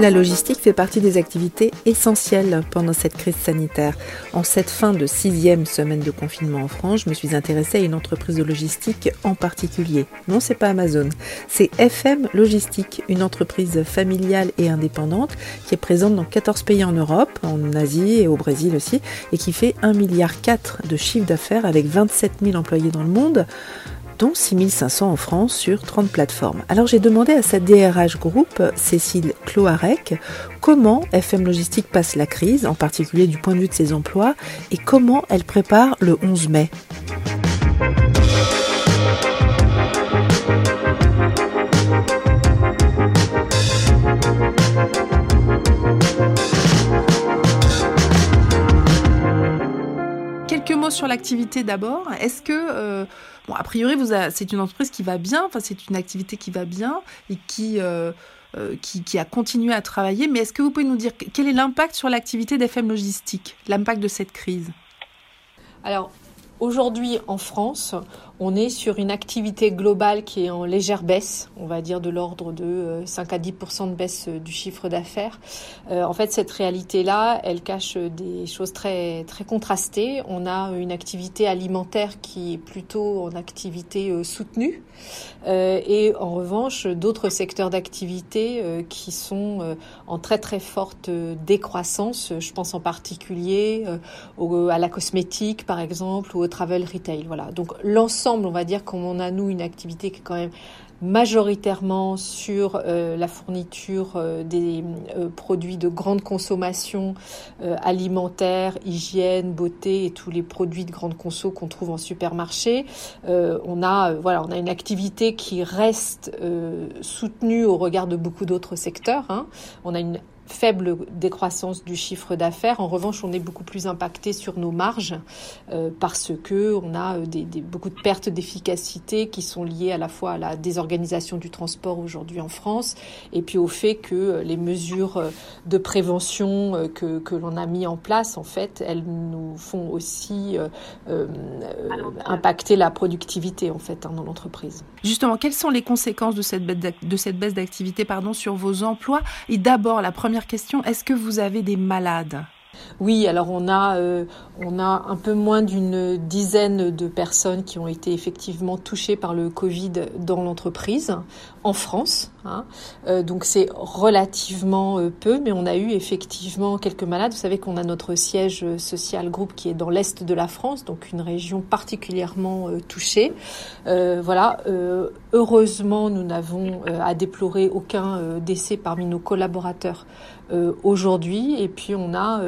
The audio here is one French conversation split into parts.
La logistique fait partie des activités essentielles pendant cette crise sanitaire. En cette fin de sixième semaine de confinement en France, je me suis intéressée à une entreprise de logistique en particulier. Non, c'est pas Amazon, c'est FM Logistique, une entreprise familiale et indépendante qui est présente dans 14 pays en Europe, en Asie et au Brésil aussi, et qui fait 1,4 milliard de chiffre d'affaires avec 27 000 employés dans le monde dont 6500 en France sur 30 plateformes. Alors j'ai demandé à sa DRH groupe, Cécile Cloarec, comment FM Logistique passe la crise, en particulier du point de vue de ses emplois, et comment elle prépare le 11 mai. Sur l'activité d'abord. Est-ce que euh, Bon, a priori, vous c'est une entreprise qui va bien, enfin, c'est une activité qui va bien et qui, euh, euh, qui, qui, a continué à travailler. Mais est-ce que vous pouvez nous dire quel est l'impact sur l'activité d'FM Logistique, l'impact de cette crise? Alors, aujourd'hui en France, on est sur une activité globale qui est en légère baisse, on va dire de l'ordre de 5 euh, à 10% de baisse euh, du chiffre d'affaires. Euh, en fait, cette réalité-là, elle cache des choses très très contrastées. On a une activité alimentaire qui est plutôt en activité soutenue, et en revanche d'autres secteurs d'activité qui sont en très très forte décroissance. Je pense en particulier à la cosmétique, par exemple, ou au travel retail. Voilà. Donc l'ensemble on va dire, comme on a nous une activité qui est quand même majoritairement sur euh, la fourniture euh, des euh, produits de grande consommation alimentaire, hygiène, beauté et tous les produits de grande conso qu'on trouve en supermarché. on a voilà, on a une activité qui reste soutenue au regard de beaucoup d'autres secteurs. Hein. On a une faible décroissance du chiffre d'affaires. En revanche, on est beaucoup plus impacté sur nos marges euh, parce que on a euh, des, beaucoup de pertes d'efficacité qui sont liées à la fois à la désorganisation du transport aujourd'hui en France et puis au fait que euh, les mesures de prévention que, que l'on a mis en place, en fait, elles nous font aussi impacter la productivité en fait hein, dans l'entreprise. Justement, quelles sont les conséquences de cette baisse d'activité pardon sur vos emplois? Et d'abord, la première question, est-ce que vous avez des malades? Oui, alors on a, euh, on a un peu moins d'une dizaine de personnes qui ont été effectivement touchées par le Covid dans l'entreprise en France. Hein. Euh, donc c'est relativement euh, peu, mais on a eu effectivement quelques malades. Vous savez qu'on a notre siège social groupe qui est dans l'est de la France, donc une région particulièrement touchée. voilà. heureusement, nous n'avons à déplorer aucun décès parmi nos collaborateurs aujourd'hui. Et puis on a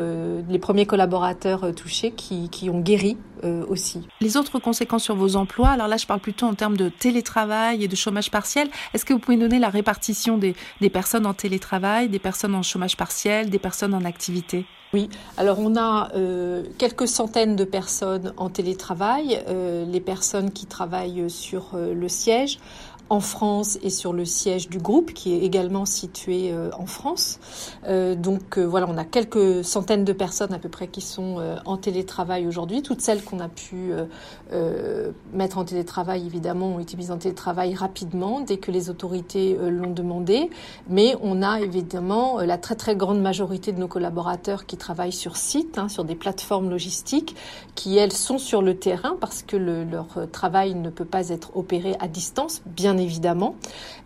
les premiers collaborateurs touchés qui, qui ont guéri euh, aussi. Les autres conséquences sur vos emplois, alors là je parle plutôt en termes de télétravail et de chômage partiel. Est-ce que vous pouvez donner la répartition des, des personnes en télétravail, des personnes en chômage partiel, des personnes en activité? Oui, alors on a euh, quelques centaines de personnes en télétravail, euh, les personnes qui travaillent sur euh, le siège en France et sur le siège du groupe qui est également situé euh, en France. Euh, donc euh, voilà, on a quelques centaines de personnes à peu près qui sont en télétravail aujourd'hui. Toutes celles qu'on a pu mettre en télétravail, évidemment, ont été mises en télétravail rapidement dès que les autorités l'ont demandé. Mais on a évidemment la très très grande majorité de nos collaborateurs qui travaillent sur site, hein, sur des plateformes logistiques, qui elles sont sur le terrain parce que le, leur travail ne peut pas être opéré à distance, bien évidemment.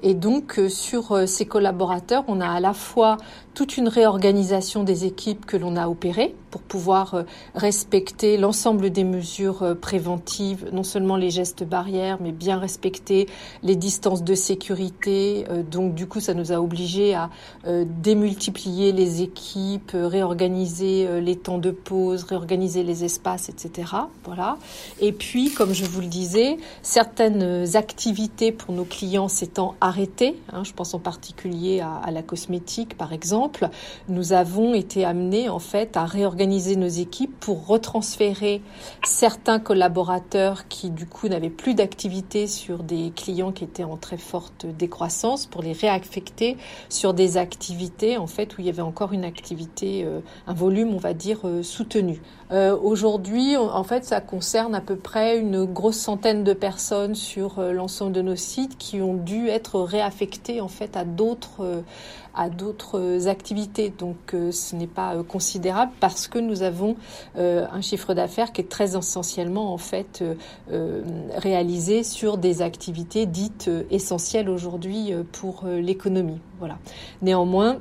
Et donc euh, sur euh, ces collaborateurs, on a à la fois toute une réorganisation des équipes que l'on a opérées pour pouvoir euh, respecter l'ensemble des mesures préventives, non seulement les gestes barrières, mais bien respecter les distances de sécurité. Donc du coup, ça nous a obligés à démultiplier les équipes, réorganiser les temps de pause, réorganiser les espaces, etc. Voilà. Et puis, comme je vous le disais, certaines activités pour nos clients s'étant arrêtés, hein, je pense en particulier à, la cosmétique par exemple, nous avons été amenés en fait à réorganiser nos équipes pour retransférer certains collaborateurs qui du coup n'avaient plus d'activité sur des clients qui étaient en très forte décroissance pour les réaffecter sur des activités en fait où il y avait encore une activité, euh, un volume on va dire euh, soutenu. Euh, aujourd'hui, en fait, ça concerne à peu près une grosse centaine de personnes sur l'ensemble de nos sites qui ont dû être réaffectées en fait à d'autres à d'autres Donc euh, ce n'est pas euh, considérable parce que nous avons euh, un chiffre d'affaires qui est très essentiellement en fait réalisé sur des activités dites essentielles aujourd'hui pour l'économie. Voilà. Néanmoins,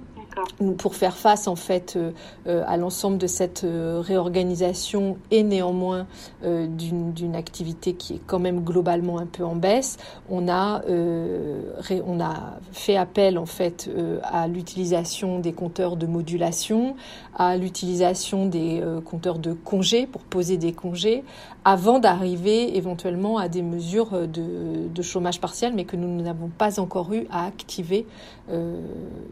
pour faire face en fait euh, euh, à l'ensemble de cette euh, réorganisation et néanmoins d'une activité qui est quand même globalement un peu en baisse, on a on a fait appel en fait à l'utilisation des compteurs de modulation, à l'utilisation des compteurs de congés pour poser des congés, avant d'arriver éventuellement à des mesures de, de, chômage partiel, mais que nous n'avons pas encore eu à activer,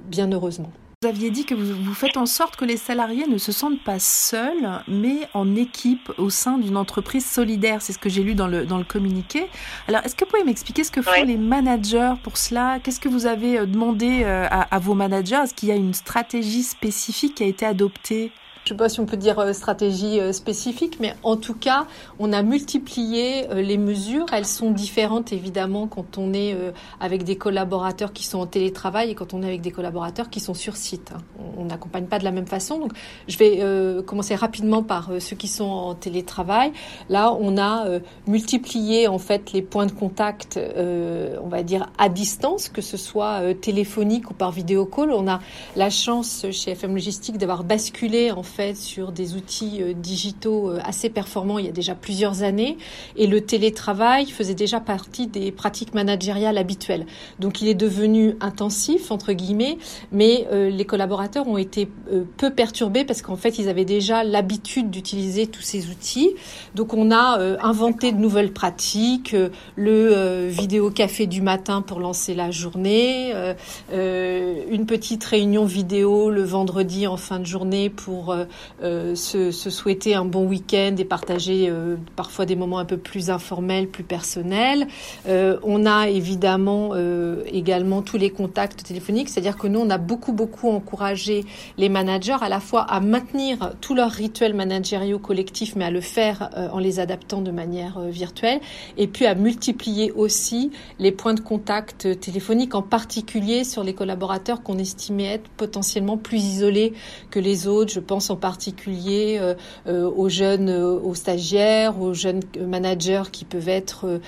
bien heureusement. Vous aviez dit que vous, faites en sorte que les salariés ne se sentent pas seuls, mais en équipe au sein d'une entreprise solidaire. C'est ce que j'ai lu dans le, dans le communiqué. Alors, est-ce que vous pouvez m'expliquer ce que font les managers pour cela? Qu'est-ce que vous avez euh, demandé euh, à, à vos managers? Est-ce qu'il y a une stratégie spécifique qui a été adoptée? Je ne sais pas si on peut dire euh, stratégie euh, spécifique, mais en tout cas, on a multiplié euh, les mesures. Elles sont différentes évidemment quand on est avec des collaborateurs qui sont en télétravail et quand on est avec des collaborateurs qui sont sur site. Hein. On n'accompagne pas de la même façon. Donc, je vais commencer rapidement par ceux qui sont en télétravail. Là, on a multiplié en fait les points de contact, on va dire à distance, que ce soit téléphonique ou par vidéo call. On a la chance chez FM Logistique d'avoir basculé en fait sur des outils euh, digitaux euh, assez performants il y a déjà plusieurs années et le télétravail faisait déjà partie des pratiques managériales habituelles. Donc il est devenu intensif entre guillemets, mais euh, les collaborateurs ont été peu perturbés parce qu'en fait ils avaient déjà l'habitude d'utiliser tous ces outils. Donc on a inventé de nouvelles pratiques, le vidéo café du matin pour lancer la journée, une petite réunion vidéo le vendredi en fin de journée pour se, souhaiter un bon week-end et partager euh, parfois des moments un peu plus informels, plus personnels. Euh, on a évidemment également tous les contacts téléphoniques, c'est-à-dire que nous, on a beaucoup, beaucoup encouragé les managers à la fois à maintenir tous leurs rituels managériaux collectifs, mais à le faire en les adaptant de manière virtuelle, et puis à multiplier aussi les points de contact téléphoniques, en particulier sur les collaborateurs qu'on estimait être potentiellement plus isolés que les autres. Je pense en particulier euh, euh, aux jeunes, euh, aux stagiaires, aux jeunes managers qui peuvent être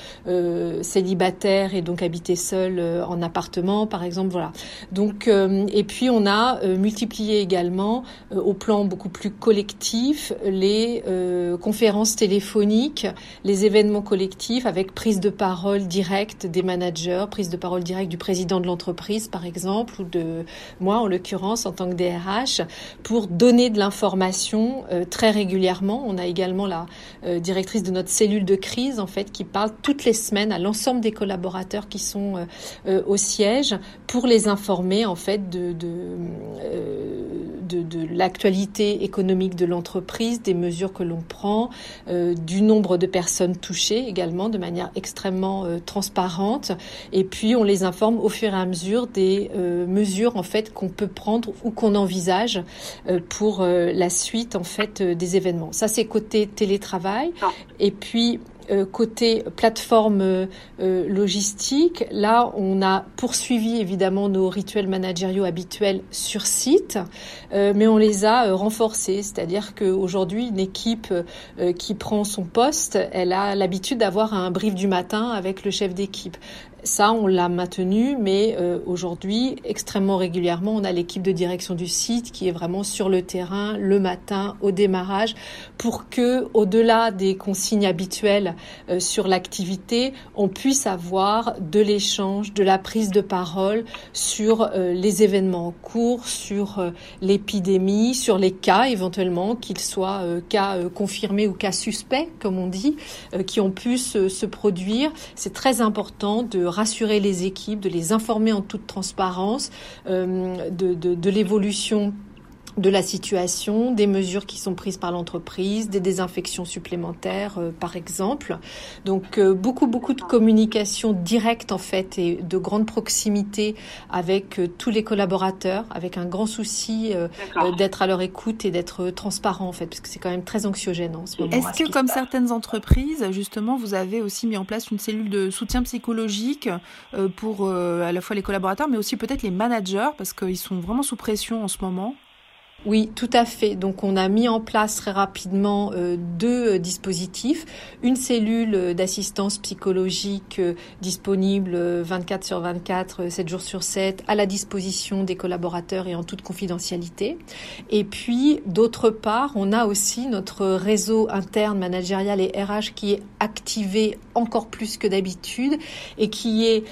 célibataires et donc habiter seuls en appartement, par exemple. Voilà. Donc, et puis on a multiplié également au plan beaucoup plus collectif les conférences téléphoniques, les événements collectifs avec prise de parole directe des managers, prise de parole directe du président de l'entreprise, par exemple, ou de moi en l'occurrence en tant que DRH, pour donner de l'information euh, très régulièrement. On a également la euh, directrice de notre cellule de crise en fait qui parle toutes les semaines à l'ensemble des collaborateurs qui sont euh, au siège pour les informer en fait de de, de, l'actualité économique de l'entreprise, des mesures que l'on prend, du nombre de personnes touchées également de manière extrêmement transparente. Et puis on les informe au fur et à mesure des mesures en fait qu'on peut prendre ou qu'on envisage pour la suite en fait euh, des événements. Ça c'est côté télétravail. Et puis euh, côté plateforme euh, logistique, là, on a poursuivi évidemment nos rituels managériaux habituels sur site, mais on les a renforcés. C'est-à-dire qu'aujourd'hui, une équipe qui prend son poste, elle a l'habitude d'avoir un brief du matin avec le chef d'équipe. Ça, on l'a maintenu, mais euh, aujourd'hui, extrêmement régulièrement, on a l'équipe de direction du site qui est vraiment sur le terrain le matin au démarrage pour que, au-delà des consignes habituelles euh, sur l'activité, on puisse avoir de l'échange, de la prise de parole sur euh, les événements en cours, sur l'épidémie, sur les cas éventuellement, qu'ils soient cas confirmés ou cas suspects, comme on dit, qui ont pu se produire. C'est très important de rassurer les équipes, de les informer en toute transparence euh, de, de l'évolution de la situation, des mesures qui sont prises par l'entreprise, des désinfections supplémentaires euh, par exemple. Donc euh, beaucoup beaucoup de communication directe en fait et de grande proximité avec euh, tous les collaborateurs, avec un grand souci d'être à leur écoute et d'être transparent en fait, parce que c'est quand même très anxiogène en ce moment. Est-ce que comme certaines entreprises, justement, vous avez aussi mis en place une cellule de soutien psychologique pour à la fois les collaborateurs, mais aussi peut-être les managers, parce qu'ils sont vraiment sous pression en ce moment? Oui, tout à fait. Donc on a mis en place très rapidement euh, deux euh, dispositifs. Une cellule euh, d'assistance psychologique disponible 24 sur 24, 7 jours sur 7, à la disposition des collaborateurs et en toute confidentialité. Et puis, d'autre part, on a aussi notre réseau interne managérial et RH qui est activé encore plus que d'habitude et qui est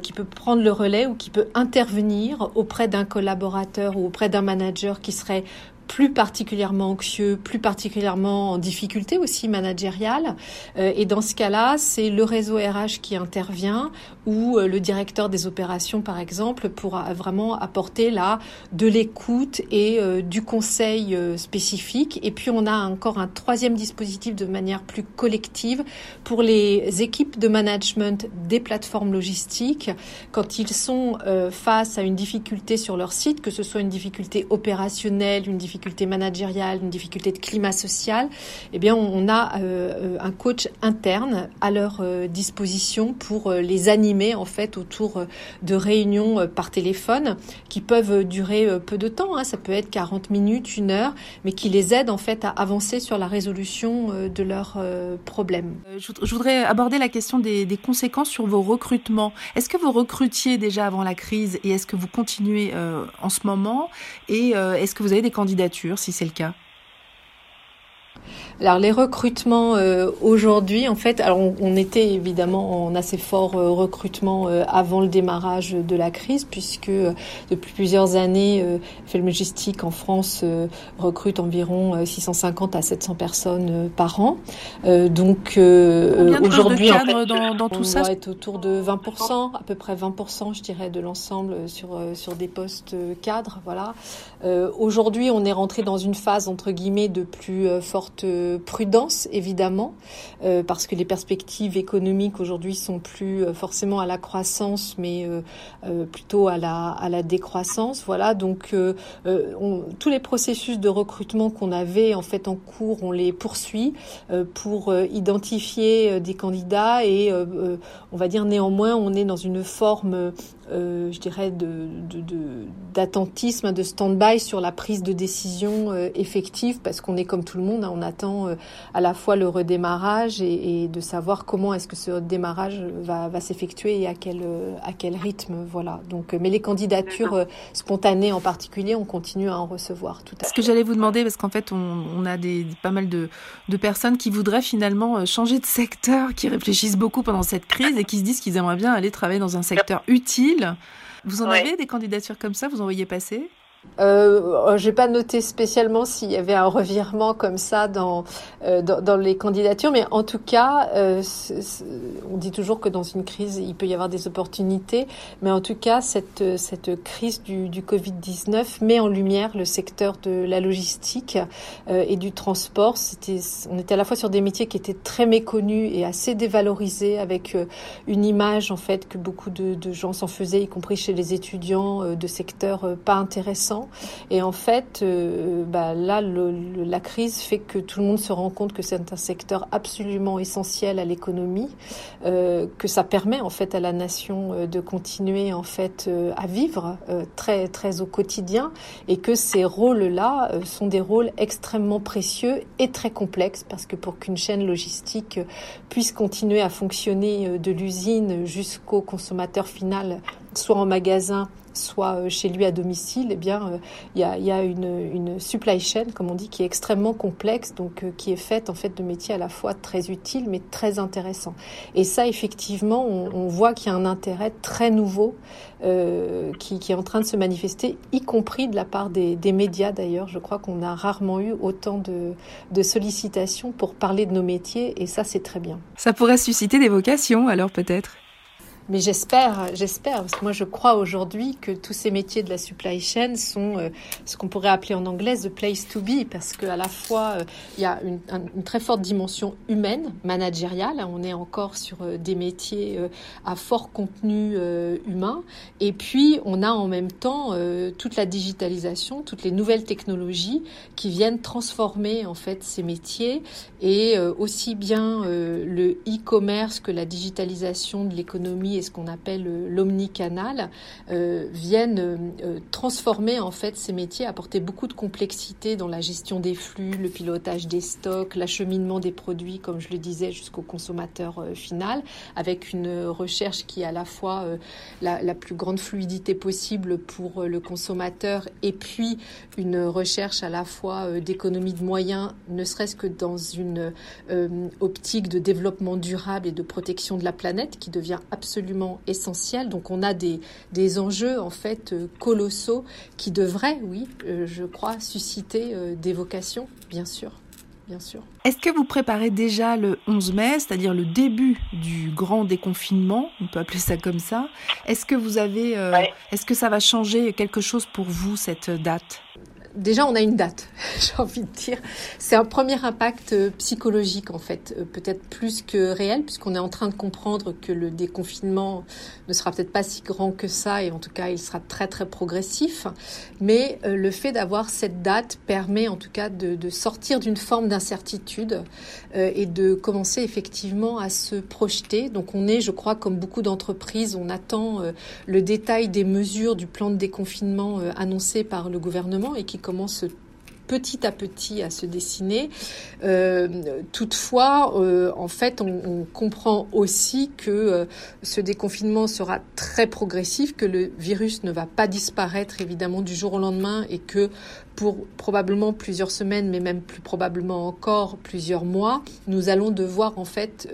qui peut prendre le relais ou qui peut intervenir auprès d'un collaborateur ou auprès d'un manager qui serait plus particulièrement anxieux, plus particulièrement en difficulté aussi managériale. Euh, et dans ce cas-là, c'est le réseau RH qui intervient ou euh, le directeur des opérations, par exemple, pourra vraiment apporter là de l'écoute et euh, du conseil spécifique. Et puis on a encore un troisième dispositif de manière plus collective pour les équipes de management des plateformes logistiques quand ils sont face à une difficulté sur leur site, que ce soit une difficulté opérationnelle, une difficulté difficulté managériale, une difficulté de climat social, eh bien, on a euh, un coach interne à leur euh, disposition pour euh, les animer en fait autour de réunions par téléphone qui peuvent durer peu de temps. Hein. ça peut être 40 minutes, une heure, mais qui les aident en fait à avancer sur la résolution de leurs problèmes. Je voudrais aborder la question des conséquences sur vos recrutements. Est-ce que vous recrutiez déjà avant la crise et est-ce que vous continuez en ce moment? Et est-ce que vous avez des candidats si c'est le cas alors les recrutements euh, aujourd'hui, en fait, alors on, était évidemment en assez fort euh, recrutement euh, avant le démarrage de la crise, puisque depuis plusieurs années, Fellogistique en France recrute environ 650 à 700 personnes par an. donc aujourd'hui, en fait, dans, dans tout on ça, être autour de 20%, à peu près 20%, je dirais, de l'ensemble sur sur des postes cadres. Voilà. aujourd'hui, on est rentré dans une phase entre guillemets de plus forte prudence, évidemment, euh, parce que les perspectives économiques aujourd'hui sont plus euh, forcément à la croissance, mais euh, plutôt à la, à la décroissance. Voilà, donc tous les processus de recrutement qu'on avait en fait en cours, on les poursuit pour identifier des candidats et on va dire néanmoins, on est dans une forme euh, je dirais, d'attentisme, de, de, stand-by sur la prise de décision euh, effective, parce qu'on est comme tout le monde, hein, on attend euh, à la fois le redémarrage et, et de savoir comment est-ce que ce démarrage va, va s'effectuer et à quel, à quel rythme. Voilà. Donc, mais les candidatures spontanées en particulier, on continue à en recevoir. Tout à Ce que j'allais vous demander, parce qu'en fait, on, on, a des, pas mal de, de personnes qui voudraient finalement changer de secteur, qui réfléchissent beaucoup pendant cette crise et qui se disent qu'ils aimeraient bien aller travailler dans un secteur utile vous en avez des candidatures comme ça Vous en voyez passer? Euh, J'ai pas noté spécialement s'il y avait un revirement comme ça dans, euh, dans, les candidatures, mais en tout cas, euh, on dit toujours que dans une crise, il peut y avoir des opportunités, mais en tout cas, cette, cette crise du, du Covid-19 met en lumière le secteur de la logistique euh, et du transport. C'était, on était à la fois sur des métiers qui étaient très méconnus et assez dévalorisés, avec euh, une image en fait que beaucoup de, de gens s'en faisaient, y compris chez les étudiants, euh, de secteurs pas intéressants et en fait, euh, bah, là, la crise fait que tout le monde se rend compte que c'est un secteur absolument essentiel à l'économie, euh, que ça permet en fait à la nation euh, de continuer en fait à vivre très très au quotidien, et que ces rôles-là sont des rôles extrêmement précieux et très complexes parce que pour qu'une chaîne logistique puisse continuer à fonctionner de l'usine jusqu'au consommateur final, soit en magasin soit euh, chez lui à domicile, eh bien, euh, il y a, une, supply chain, comme on dit, qui est extrêmement complexe, donc euh, qui est faite en fait de métiers à la fois très utiles mais très intéressants. Et ça, effectivement, on, voit qu'il y a un intérêt très nouveau qui, est en train de se manifester, y compris de la part des, des médias d'ailleurs. Je crois qu'on a rarement eu autant de, de sollicitations pour parler de nos métiers, et ça, c'est très bien. Ça pourrait susciter des vocations, alors peut-être? Mais j'espère, j'espère, parce que moi je crois aujourd'hui que tous ces métiers de la supply chain sont euh, ce qu'on pourrait appeler en anglais the place to be, parce qu'à la fois euh, il y a une, très forte dimension humaine, managériale, on est encore sur euh, des métiers à fort contenu humain, et puis on a en même temps toute la digitalisation, toutes les nouvelles technologies qui viennent transformer en fait ces métiers, et aussi bien le e-commerce que la digitalisation de l'économie et ce qu'on appelle euh, l'omnicanal euh, viennent euh, transformer en fait ces métiers, apporter beaucoup de complexité dans la gestion des flux, le pilotage des stocks, l'acheminement des produits, comme je le disais, jusqu'au consommateur final, avec une recherche qui est à la fois la, la, plus grande fluidité possible pour le consommateur et puis une recherche à la fois d'économie de moyens, ne serait-ce que dans une optique de développement durable et de protection de la planète qui devient absolument essentiel. Donc on a des, des enjeux en fait euh, colossaux qui devraient, oui, euh, je crois, susciter euh, des vocations, bien sûr. Bien sûr. Est-ce que vous préparez déjà le 11 mai, c'est-à-dire le début du grand déconfinement, on peut appeler ça comme ça? Est-ce que vous avez, est-ce que ça va changer quelque chose pour vous cette date? Déjà, on a une date, j'ai envie de dire. C'est un premier impact euh, psychologique, en fait, euh, peut-être plus que réel, puisqu'on est en train de comprendre que le déconfinement ne sera peut-être pas si grand que ça, et en tout cas, il sera très, très progressif. Mais euh, le fait d'avoir cette date permet, en tout cas, de, sortir d'une forme d'incertitude et de commencer effectivement à se projeter. Donc, on est, je crois, comme beaucoup d'entreprises, on attend le détail des mesures du plan de déconfinement annoncé par le gouvernement et qui commence petit à petit à se dessiner. Euh, toutefois, euh, en fait, on, comprend aussi que euh, ce déconfinement sera très progressif, que le virus ne va pas disparaître évidemment du jour au lendemain et que pour probablement plusieurs semaines, mais même plus probablement encore plusieurs mois, nous allons devoir en fait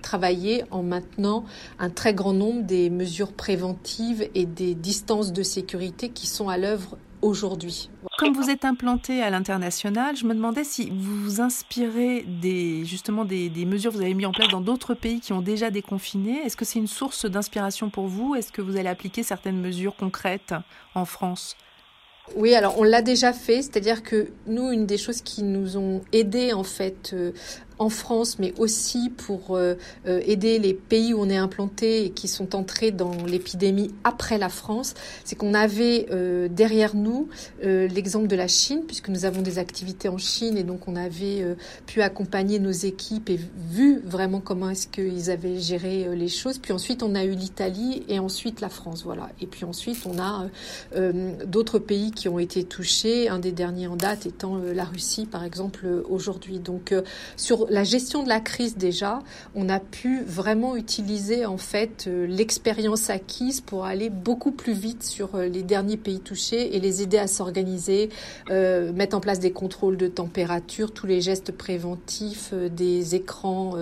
travailler en maintenant un très grand nombre des mesures préventives et des distances de sécurité qui sont à l'œuvre aujourd'hui. Comme vous êtes implanté à l'international, je me demandais si vous vous inspirez des, justement des, des mesures que vous avez mis en place dans d'autres pays qui ont déjà déconfiné. Est-ce que c'est une source d'inspiration pour vous? Est-ce que vous allez appliquer certaines mesures concrètes en France? Oui, alors on l'a déjà fait, c'est-à-dire que nous, une des choses qui nous ont aidés en fait euh, en France, mais aussi pour euh, euh, aider les pays où on est implanté et qui sont entrés dans l'épidémie après la France, c'est qu'on avait euh, derrière nous l'exemple de la Chine, puisque nous avons des activités en Chine et donc on avait pu accompagner nos équipes et vu vraiment comment est-ce qu'ils avaient géré les choses. Puis ensuite on a eu l'Italie et ensuite la France, voilà. Et puis ensuite on a d'autres pays qui ont été touchés, un des derniers en date étant la Russie par exemple aujourd'hui. Donc sur la gestion de la crise déjà, on a pu vraiment utiliser en fait euh, l'expérience acquise pour aller beaucoup plus vite sur euh, les derniers pays touchés et les aider à s'organiser, euh, mettre en place des contrôles de température, tous les gestes préventifs, des écrans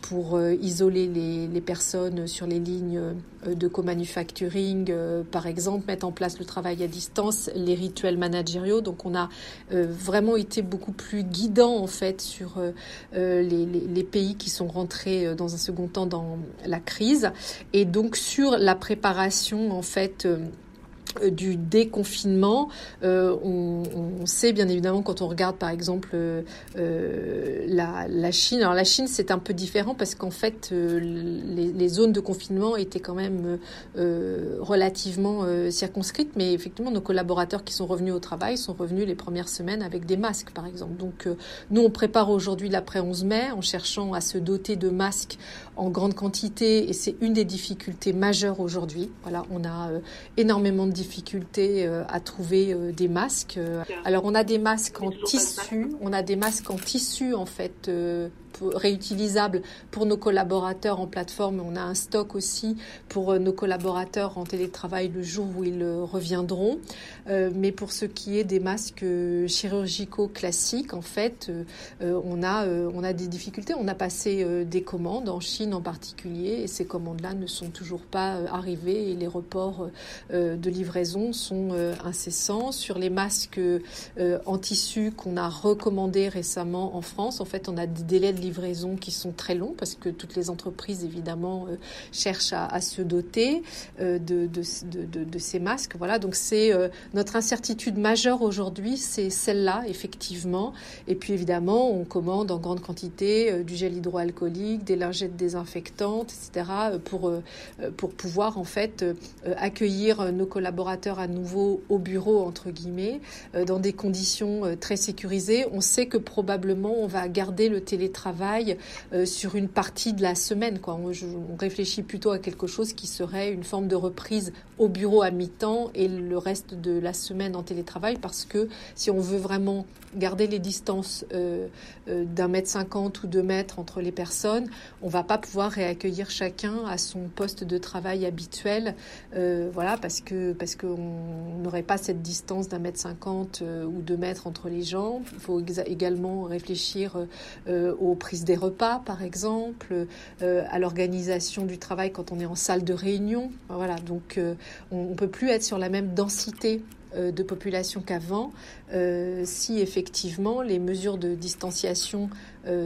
pour isoler les, les, personnes sur les lignes de co-manufacturing, par exemple, mettre en place le travail à distance, les rituels managériaux. Donc on a vraiment été beaucoup plus guidant en fait sur les, pays qui sont rentrés euh, dans un second temps dans la crise. Et donc sur la préparation en fait euh, du déconfinement. Euh, on, on, sait bien évidemment quand on regarde par exemple euh, la, la, Chine. Alors la Chine c'est un peu différent parce qu'en fait les, les, zones de confinement étaient quand même relativement circonscrites, mais effectivement nos collaborateurs qui sont revenus au travail sont revenus les premières semaines avec des masques par exemple. Donc nous on prépare aujourd'hui l'après 11 mai en cherchant à se doter de masques en grande quantité et c'est une des difficultés majeures aujourd'hui. Voilà, on a énormément de difficulté euh, à trouver euh, des masques. Alors on a des masques en tissu, on a des masques en tissu en fait euh, réutilisables pour nos collaborateurs en plateforme. On a un stock aussi pour nos collaborateurs en télétravail le jour où ils reviendront. mais pour ce qui est des masques chirurgicaux classiques, en fait, on a on a des difficultés. On a passé des commandes en Chine en particulier et ces commandes-là ne sont toujours pas arrivées et les reports de livraison sont euh, incessants. Sur les masques euh, en tissu qu'on a recommandés récemment en France, en fait, on a des délais de de livraison qui sont très longs parce que toutes les entreprises évidemment cherchent à, se doter de, de, de, de, ces masques. Voilà, donc c'est notre incertitude majeure aujourd'hui, c'est celle-là effectivement. Et puis évidemment, on commande en grande quantité du gel hydroalcoolique, des lingettes désinfectantes, etc. pour pour pouvoir en fait accueillir nos collaborateurs à nouveau au bureau entre guillemets dans des conditions très sécurisées. On sait que probablement on va garder le télétravail euh, sur une partie de la semaine. On, réfléchit plutôt à quelque chose qui serait une forme de reprise au bureau à mi-temps et le reste de la semaine en télétravail parce que si on veut vraiment garder les distances euh, euh, d'un mètre cinquante ou deux mètres entre les personnes, on va pas pouvoir réaccueillir chacun à son poste de travail habituel, voilà, parce que parce qu'on n'aurait pas cette distance d'un mètre cinquante ou deux mètres entre les gens. Il faut également réfléchir euh, aux prises des repas, par exemple, euh, à l'organisation du travail quand on est en salle de réunion. Voilà, donc euh, on ne peut plus être sur la même densité de population qu'avant si effectivement les mesures de distanciation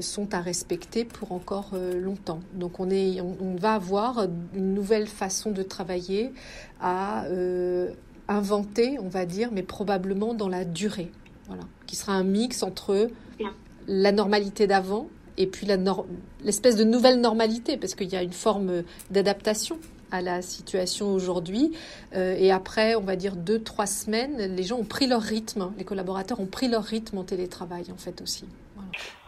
sont à respecter pour encore longtemps. Donc on, est, on, va avoir une nouvelle façon de travailler à inventer, on va dire, mais probablement dans la durée. Voilà, qui sera un mix entre la normalité d'avant et puis l'espèce de nouvelle normalité, parce qu'il y a une forme d'adaptation à la situation aujourd'hui. Euh, et après, on va dire deux, trois semaines, les gens ont pris leur rythme, les collaborateurs ont pris leur rythme en télétravail, en fait aussi.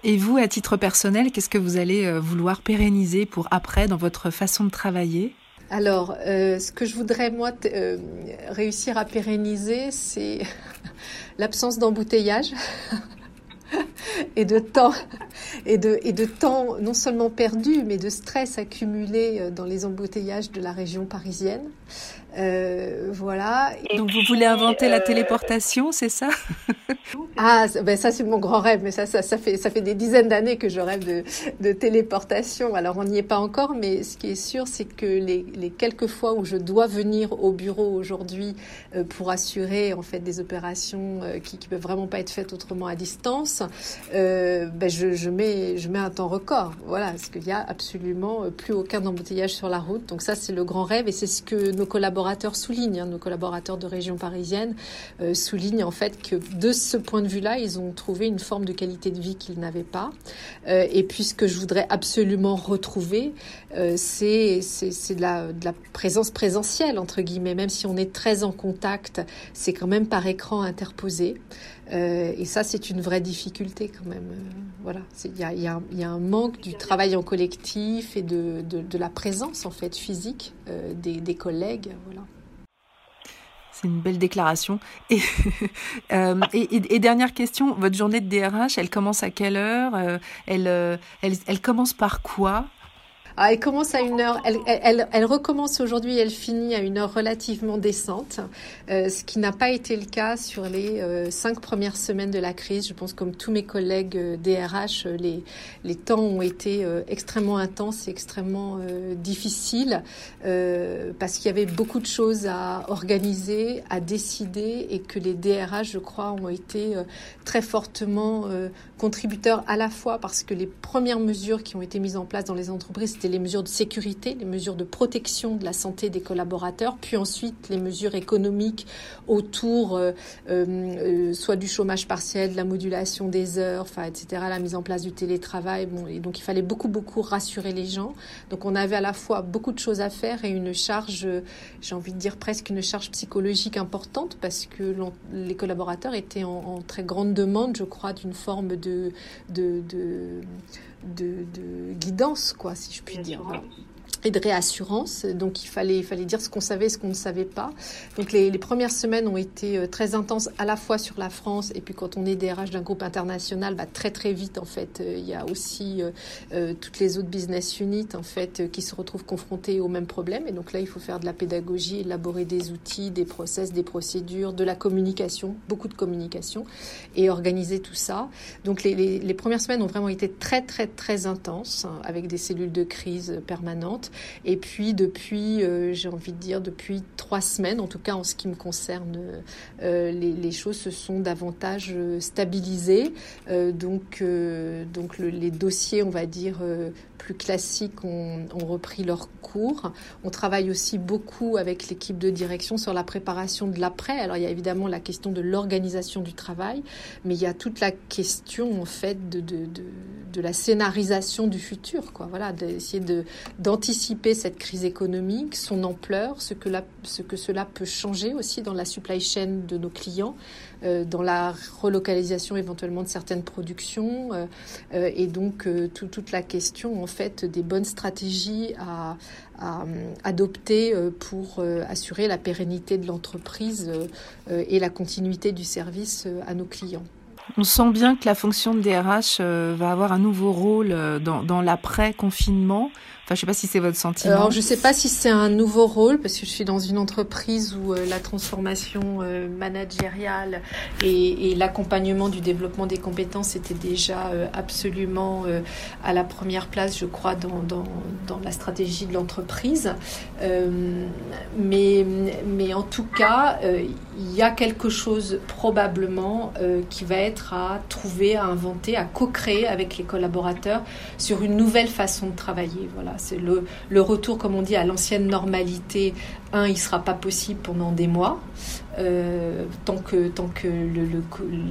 Et vous, à titre personnel, qu'est-ce que vous allez euh, vouloir pérenniser pour après dans votre façon de travailler? Alors, euh, ce que je voudrais, moi, réussir à pérenniser, c'est l'absence d'embouteillage. Et de temps et de, temps non seulement perdu, mais de stress accumulé euh, dans les embouteillages de la région parisienne. Euh, voilà. Donc vous voulez inventer la euh, téléportation, c'est ça? Ah, ben ça c'est mon grand rêve, mais ça, ça, ça, fait, ça fait des dizaines d'années que je rêve de, de téléportation. Alors on n'y est pas encore, mais ce qui est sûr, c'est que les, les, quelques fois où je dois venir au bureau aujourd'hui euh, pour assurer en fait des opérations qui, qui peuvent vraiment pas être faites autrement à distance, ben je, je, mets, je mets un temps record. Voilà, parce qu'il y a absolument plus aucun embouteillage sur la route. Donc ça c'est le grand rêve et c'est ce que nos collaborateurs soulignent, hein, nos collaborateurs de région parisienne euh, soulignent en fait que de ce point de vue-là, ils ont trouvé une forme de qualité de vie qu'ils n'avaient pas. Euh, et puis ce que je voudrais absolument retrouver, euh, c'est de la, de la présence présentielle, entre guillemets, même si on est très en contact, c'est quand même par écran interposé. Euh, et ça, c'est une vraie difficulté quand même. Euh, voilà, il y a, un manque du travail en collectif et de, la présence en fait physique euh, des, collègues. Voilà. C'est une belle déclaration. Et, dernière question, votre journée de DRH, elle commence à quelle heure? Elle commence par quoi? Ah, elle commence à une heure, elle, elle, elle recommence aujourd'hui, elle finit à une heure relativement décente, euh, ce qui n'a pas été le cas sur les euh, cinq premières semaines de la crise. Je pense comme tous mes collègues euh, DRH, euh, les, les temps ont été euh, extrêmement intenses et extrêmement difficiles parce qu'il y avait beaucoup de choses à organiser, à décider et que les DRH, je crois, ont été très fortement contributeurs à la fois parce que les premières mesures qui ont été mises en place dans les entreprises, les mesures de sécurité, les mesures de protection de la santé des collaborateurs, puis ensuite les mesures économiques autour euh, euh, soit du chômage partiel, de la modulation des heures, enfin, etc., la mise en place du télétravail. Bon, donc il fallait beaucoup, beaucoup rassurer les gens. Donc on avait à la fois beaucoup de choses à faire et une charge, j'ai envie de dire presque une charge psychologique importante parce que les collaborateurs étaient en, en, très grande demande, je crois, d'une forme de, de, de de, de, guidance, quoi, si je puis dire et de réassurance. Donc il fallait, il fallait dire ce qu'on savait, ce qu'on ne savait pas. Donc les, les, premières semaines ont été euh, très intenses à la fois sur la France et puis quand on est DRH d'un groupe international, bah, très très vite en fait, euh, il y a aussi euh, euh, toutes les autres business units en fait qui se retrouvent confrontés aux mêmes problèmes. Et donc là, il faut faire de la pédagogie, élaborer des outils, des process, des procédures, de la communication, beaucoup de communication et organiser tout ça. Donc les, les, les premières semaines ont vraiment été très très très intenses hein, avec des cellules de crise permanentes. Et puis depuis, j'ai envie de dire depuis trois semaines, en tout cas en ce qui me concerne, les, les, choses se sont davantage stabilisées. donc donc le, les dossiers, on va dire plus classiques ont, repris leur cours. On travaille aussi beaucoup avec l'équipe de direction sur la préparation de l'après. Alors il y a évidemment la question de l'organisation du travail, mais il y a toute la question en fait de, de, de, de la scénarisation du futur. Quoi. Voilà, d'essayer de, d'anticiper cette crise économique, son ampleur, ce que, la, ce que cela peut changer aussi dans la supply chain de nos clients, dans la relocalisation éventuellement de certaines productions, euh, euh, et donc tout, toute la question en fait des bonnes stratégies à, adopter pour assurer la pérennité de l'entreprise et la continuité du service à nos clients. On sent bien que la fonction de DRH va avoir un nouveau rôle dans l'après-confinement. Enfin, je sais pas si c'est votre sentiment. Alors, je sais pas si c'est un nouveau rôle parce que je suis dans une entreprise où euh, la transformation euh, managériale et, l'accompagnement du développement des compétences était déjà euh, absolument à la première place, je crois, dans, dans, dans la stratégie de l'entreprise. mais, mais en tout cas, il y a quelque chose probablement qui va être à trouver, à inventer, à co-créer avec les collaborateurs sur une nouvelle façon de travailler. Voilà c'est le, retour, comme on dit, à l'ancienne normalité. Un, il sera pas possible pendant des mois, euh, tant que tant que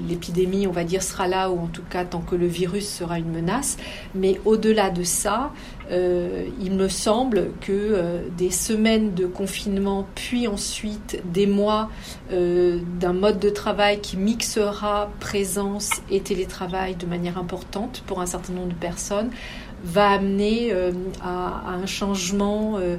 l'épidémie, on va dire, sera là, ou en tout cas tant que le virus sera une menace. Mais au-delà de ça, euh, il me semble que euh, des semaines de confinement, puis ensuite des mois d'un mode de travail qui mixera présence et télétravail de manière importante pour un certain nombre de personnes, va amener euh, à, un changement euh,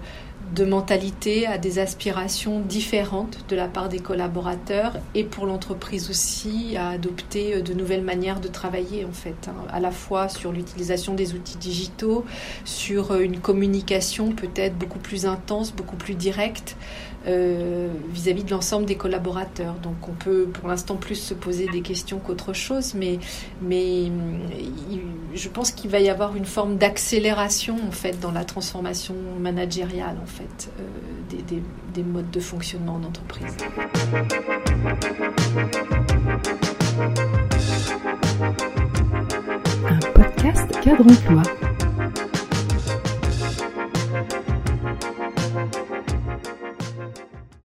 de mentalité, à des aspirations différentes de la part des collaborateurs et pour l'entreprise aussi à adopter euh, de nouvelles manières de travailler en fait, hein, à la fois sur l'utilisation des outils digitaux, sur une communication peut-être beaucoup plus intense, beaucoup plus directe euh, vis-à-vis de l'ensemble des collaborateurs. Donc on peut pour l'instant plus se poser des questions qu'autre chose, mais, mais je pense qu'il va y avoir une forme d'accélération en fait dans la transformation managériale en fait euh, des modes de fonctionnement d'entreprise. Un podcast cadre emploi.